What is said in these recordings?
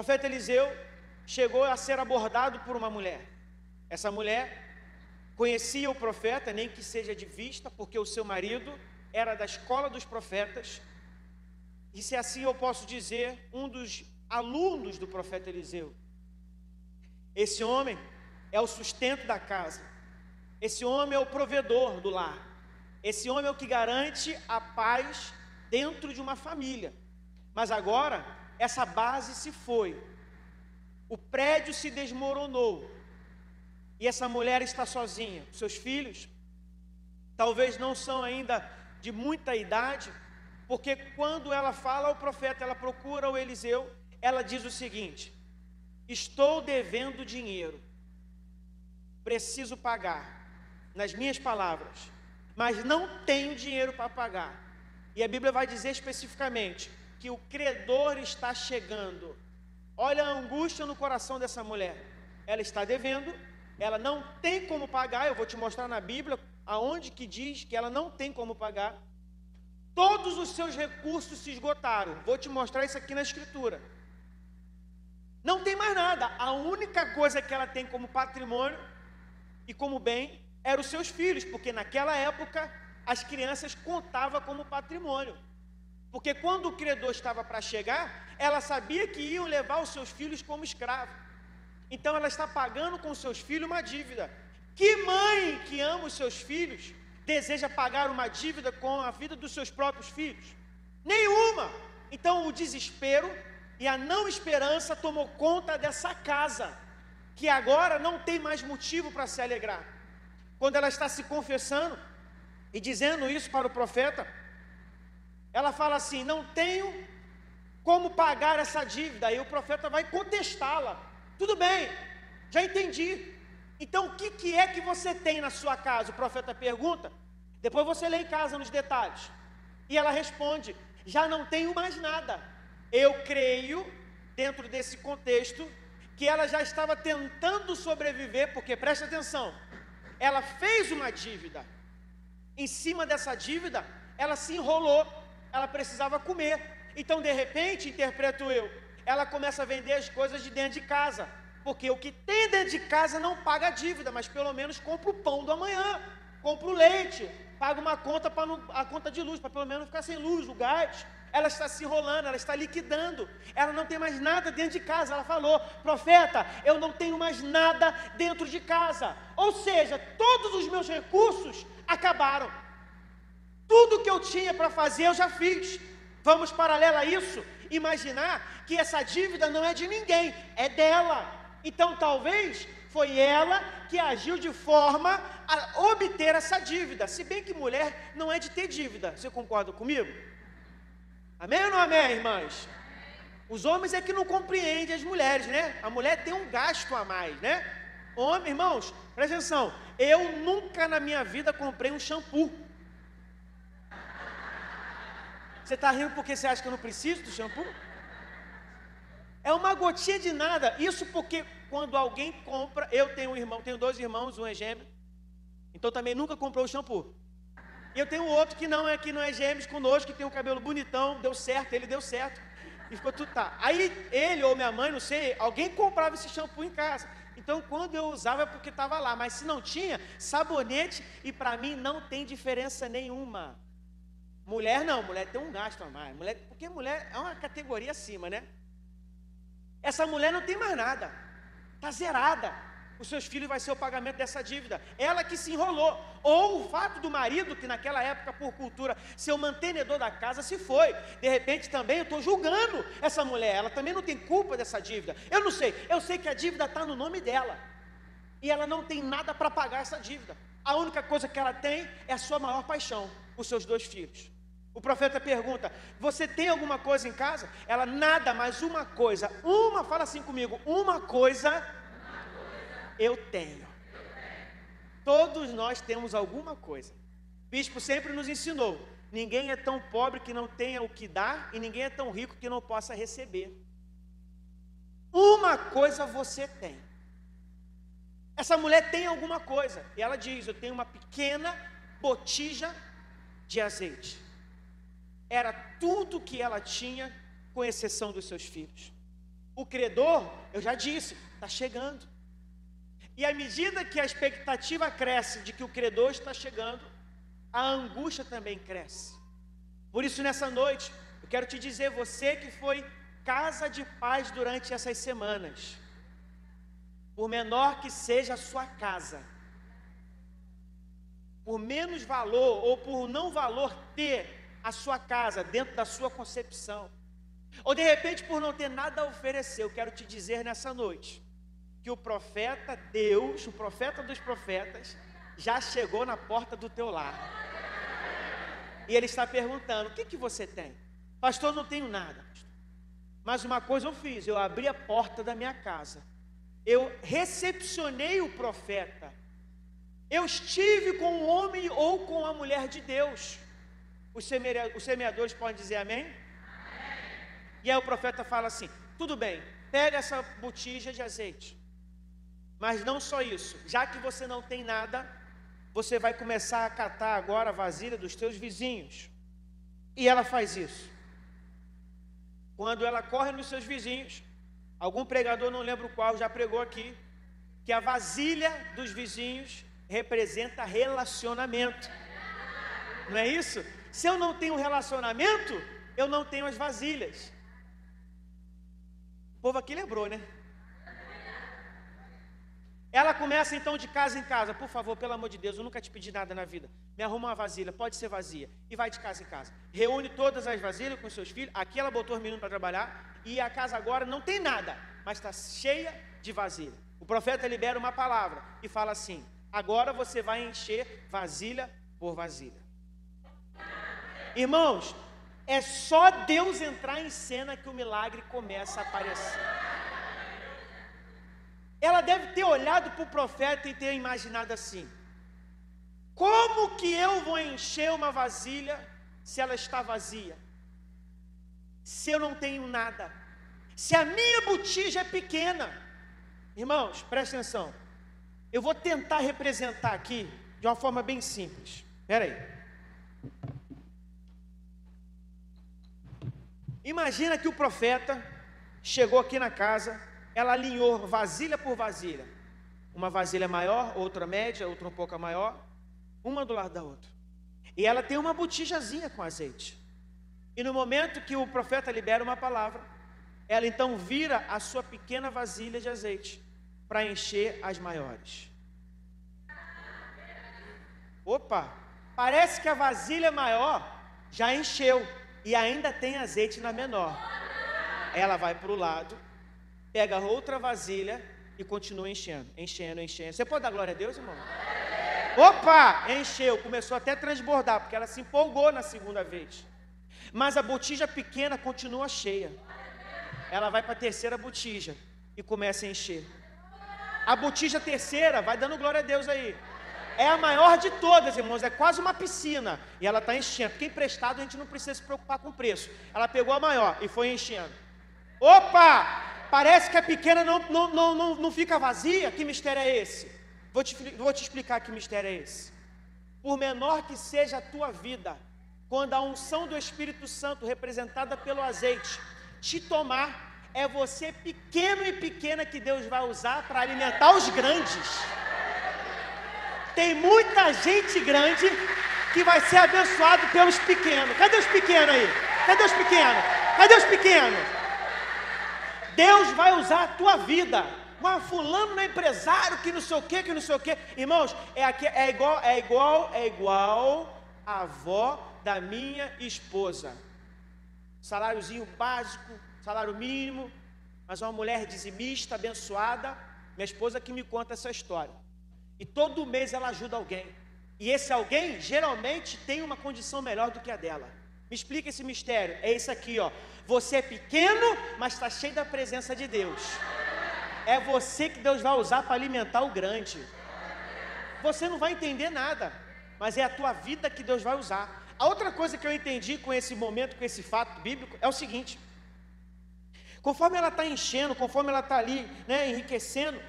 profeta Eliseu chegou a ser abordado por uma mulher. Essa mulher conhecia o profeta, nem que seja de vista, porque o seu marido era da escola dos profetas. E se assim eu posso dizer, um dos alunos do profeta Eliseu. Esse homem é o sustento da casa. Esse homem é o provedor do lar. Esse homem é o que garante a paz dentro de uma família. Mas agora, essa base se foi. O prédio se desmoronou. E essa mulher está sozinha. Seus filhos talvez não são ainda de muita idade, porque quando ela fala ao profeta, ela procura o Eliseu, ela diz o seguinte: Estou devendo dinheiro, preciso pagar nas minhas palavras, mas não tenho dinheiro para pagar. E a Bíblia vai dizer especificamente que o credor está chegando. Olha a angústia no coração dessa mulher. Ela está devendo, ela não tem como pagar. Eu vou te mostrar na Bíblia aonde que diz que ela não tem como pagar. Todos os seus recursos se esgotaram. Vou te mostrar isso aqui na escritura. Não tem mais nada. A única coisa que ela tem como patrimônio e como bem eram os seus filhos, porque naquela época as crianças contavam como patrimônio. Porque quando o credor estava para chegar, ela sabia que iam levar os seus filhos como escravo. Então ela está pagando com seus filhos uma dívida. Que mãe que ama os seus filhos deseja pagar uma dívida com a vida dos seus próprios filhos? Nenhuma. Então o desespero e a não esperança tomou conta dessa casa, que agora não tem mais motivo para se alegrar quando ela está se confessando e dizendo isso para o profeta, ela fala assim: Não tenho como pagar essa dívida. Aí o profeta vai contestá-la. Tudo bem, já entendi. Então o que, que é que você tem na sua casa? O profeta pergunta. Depois você lê em casa nos detalhes. E ela responde: Já não tenho mais nada. Eu creio, dentro desse contexto, que ela já estava tentando sobreviver, porque presta atenção, ela fez uma dívida. Em cima dessa dívida, ela se enrolou, ela precisava comer. Então, de repente, interpreto eu, ela começa a vender as coisas de dentro de casa. Porque o que tem dentro de casa não paga a dívida, mas pelo menos compra o pão do amanhã, compra o leite, paga uma conta para a conta de luz, para pelo menos ficar sem luz, o gás ela está se enrolando, ela está liquidando, ela não tem mais nada dentro de casa. Ela falou, profeta, eu não tenho mais nada dentro de casa. Ou seja, todos os meus recursos acabaram. Tudo que eu tinha para fazer eu já fiz. Vamos paralelo a isso, imaginar que essa dívida não é de ninguém, é dela. Então talvez foi ela que agiu de forma a obter essa dívida. Se bem que mulher não é de ter dívida. Você concorda comigo? Amém ou não amém, irmãs? Os homens é que não compreendem as mulheres, né? A mulher tem um gasto a mais, né? Homem, irmãos, presta atenção. Eu nunca na minha vida comprei um shampoo. Você está rindo porque você acha que eu não preciso do shampoo? É uma gotinha de nada. Isso porque quando alguém compra, eu tenho um irmão, tenho dois irmãos, um é gêmeo. Então também nunca comprou o shampoo. E eu tenho outro que não é que não é gêmeos conosco, que tem um cabelo bonitão, deu certo, ele deu certo. E ficou tudo tá. Aí ele ou minha mãe, não sei, alguém comprava esse shampoo em casa. Então quando eu usava é porque estava lá, mas se não tinha, sabonete e para mim não tem diferença nenhuma. Mulher não, mulher tem um gasto a mais. Mulher, porque mulher é uma categoria acima, né? Essa mulher não tem mais nada. Está zerada os seus filhos vai ser o pagamento dessa dívida. Ela que se enrolou. Ou o fato do marido, que naquela época, por cultura, ser o mantenedor da casa, se foi. De repente também eu estou julgando essa mulher. Ela também não tem culpa dessa dívida. Eu não sei. Eu sei que a dívida está no nome dela. E ela não tem nada para pagar essa dívida. A única coisa que ela tem é a sua maior paixão, os seus dois filhos. O profeta pergunta: Você tem alguma coisa em casa? Ela, nada, mas uma coisa. Uma, fala assim comigo: Uma coisa eu tenho. Todos nós temos alguma coisa. O bispo sempre nos ensinou: ninguém é tão pobre que não tenha o que dar, e ninguém é tão rico que não possa receber. Uma coisa você tem. Essa mulher tem alguma coisa, e ela diz: Eu tenho uma pequena botija de azeite. Era tudo que ela tinha, com exceção dos seus filhos. O credor, eu já disse, está chegando. E à medida que a expectativa cresce de que o credor está chegando, a angústia também cresce. Por isso, nessa noite, eu quero te dizer, você que foi casa de paz durante essas semanas, por menor que seja a sua casa, por menos valor ou por não valor ter a sua casa dentro da sua concepção, ou de repente por não ter nada a oferecer, eu quero te dizer nessa noite que o profeta Deus, o profeta dos profetas, já chegou na porta do teu lar. E ele está perguntando: o que, que você tem? Pastor, não tenho nada. Mas uma coisa eu fiz: eu abri a porta da minha casa, eu recepcionei o profeta, eu estive com o homem ou com a mulher de Deus. Os, semeadores podem dizer amém? amém? E aí o profeta fala assim: tudo bem, pega essa botija de azeite. Mas não só isso, já que você não tem nada, você vai começar a catar agora a vasilha dos teus vizinhos. E ela faz isso. Quando ela corre nos seus vizinhos, algum pregador, não lembro qual, já pregou aqui, que a vasilha dos vizinhos representa relacionamento. Não é isso? Se eu não tenho relacionamento, eu não tenho as vasilhas. O povo aqui lembrou, né? Ela começa então de casa em casa, por favor, pelo amor de Deus, eu nunca te pedi nada na vida. Me arruma uma vasilha, pode ser vazia, e vai de casa em casa. Reúne todas as vasilhas com seus filhos. Aqui ela botou os meninos para trabalhar, e a casa agora não tem nada, mas está cheia de vasilha. O profeta libera uma palavra e fala assim: Agora você vai encher vasilha por vasilha. Irmãos, é só Deus entrar em cena que o milagre começa a aparecer. Ela deve ter olhado para o profeta e ter imaginado assim: como que eu vou encher uma vasilha se ela está vazia? Se eu não tenho nada? Se a minha botija é pequena? Irmãos, presta atenção. Eu vou tentar representar aqui de uma forma bem simples. Espera aí. Imagina que o profeta chegou aqui na casa, ela alinhou vasilha por vasilha. Uma vasilha maior, outra média, outra um pouco maior, uma do lado da outra. E ela tem uma botijazinha com azeite. E no momento que o profeta libera uma palavra, ela então vira a sua pequena vasilha de azeite para encher as maiores. Opa, parece que a vasilha maior já encheu e ainda tem azeite na menor. Ela vai para o lado, pega outra vasilha e continua enchendo, enchendo, enchendo. Você pode dar glória a Deus, irmão? Opa, encheu, começou até a transbordar, porque ela se empolgou na segunda vez. Mas a botija pequena continua cheia. Ela vai para a terceira botija e começa a encher. A botija terceira, vai dando glória a Deus aí. É a maior de todas, irmãos, é quase uma piscina. E ela está enchendo. Porque emprestado a gente não precisa se preocupar com o preço. Ela pegou a maior e foi enchendo. Opa! Parece que a pequena não, não, não, não, não fica vazia. Que mistério é esse? Vou te, vou te explicar que mistério é esse. Por menor que seja a tua vida, quando a unção do Espírito Santo, representada pelo azeite, te tomar, é você pequeno e pequena que Deus vai usar para alimentar os grandes. Tem muita gente grande que vai ser abençoado pelos pequenos. Cadê os pequenos aí? Cadê os pequenos? Cadê os pequenos? Deus vai usar a tua vida. Mas fulano não é empresário, que não sei o que, que não sei o que. Irmãos, é, aqui, é igual, é igual, é igual a avó da minha esposa. Saláriozinho básico, salário mínimo, mas uma mulher dizimista, abençoada. Minha esposa que me conta essa história. E todo mês ela ajuda alguém. E esse alguém geralmente tem uma condição melhor do que a dela. Me explica esse mistério. É isso aqui, ó. Você é pequeno, mas está cheio da presença de Deus. É você que Deus vai usar para alimentar o grande. Você não vai entender nada, mas é a tua vida que Deus vai usar. A outra coisa que eu entendi com esse momento, com esse fato bíblico, é o seguinte: conforme ela está enchendo, conforme ela está ali, né, enriquecendo,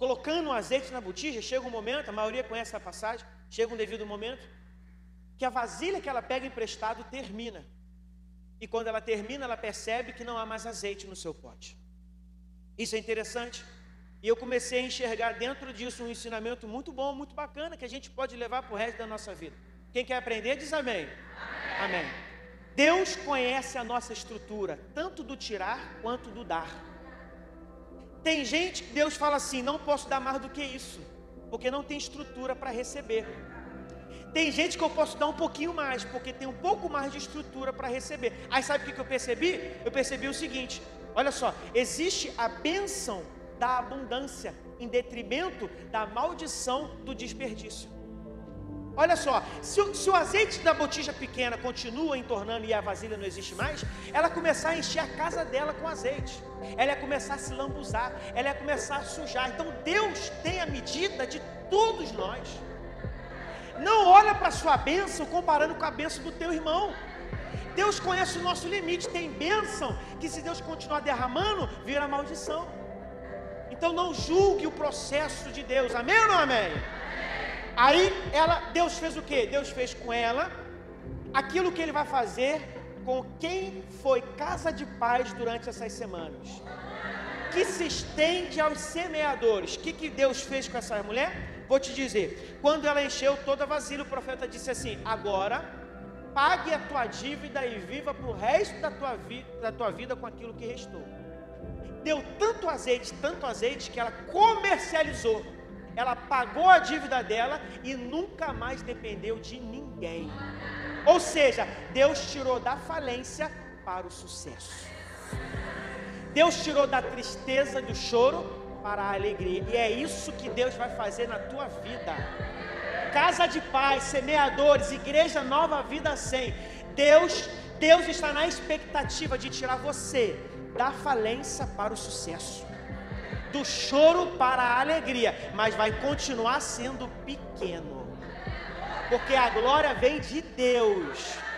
colocando o azeite na botija, chega um momento, a maioria conhece a passagem, chega um devido momento, que a vasilha que ela pega emprestado termina. e quando ela termina, ela percebe que não há mais azeite no seu pote. Isso é interessante. E eu comecei a enxergar dentro disso um ensinamento muito bom, muito bacana, que a gente pode levar para o resto da nossa vida. Quem quer aprender, diz amém. Amém. amém. Deus conhece a nossa estrutura, tanto do tirar quanto do dar. Tem gente que Deus fala assim: não posso dar mais do que isso, porque não tem estrutura para receber. Tem gente que eu posso dar um pouquinho mais, porque tem um pouco mais de estrutura para receber. Aí sabe o que eu percebi? Eu percebi o seguinte: olha só, existe a bênção da abundância em detrimento da maldição do desperdício. Olha só, se o, se o, azeite da botija pequena continua entornando e a vasilha não existe mais, ela começar a encher a casa dela com azeite, ela ia começar a se lambuzar, ela ia começar a sujar. Então Deus tem a medida de todos nós. Não olha para a sua bênção comparando com a bênção do teu irmão. Deus conhece o nosso limite. Tem bênção que se Deus continuar derramando, vira maldição. Então não julgue o processo de Deus. Amém ou não amém? Aí ela, Deus fez o que? Deus fez com ela aquilo que Ele vai fazer com quem foi casa de paz durante essas semanas. Que se estende aos semeadores. O que, que Deus fez com essa mulher? Vou te dizer, quando ela encheu toda a vasilha, o profeta disse assim: Agora pague a tua dívida e viva para o resto da tua, da tua vida com aquilo que restou. Deu tanto azeite, tanto azeite, que ela comercializou. Ela pagou a dívida dela e nunca mais dependeu de ninguém. Ou seja, Deus tirou da falência para o sucesso. Deus tirou da tristeza, do choro, para a alegria. E é isso que Deus vai fazer na tua vida. Casa de paz, semeadores, igreja nova vida sem. Deus, Deus está na expectativa de tirar você da falência para o sucesso. Do choro para a alegria, mas vai continuar sendo pequeno. Porque a glória vem de Deus.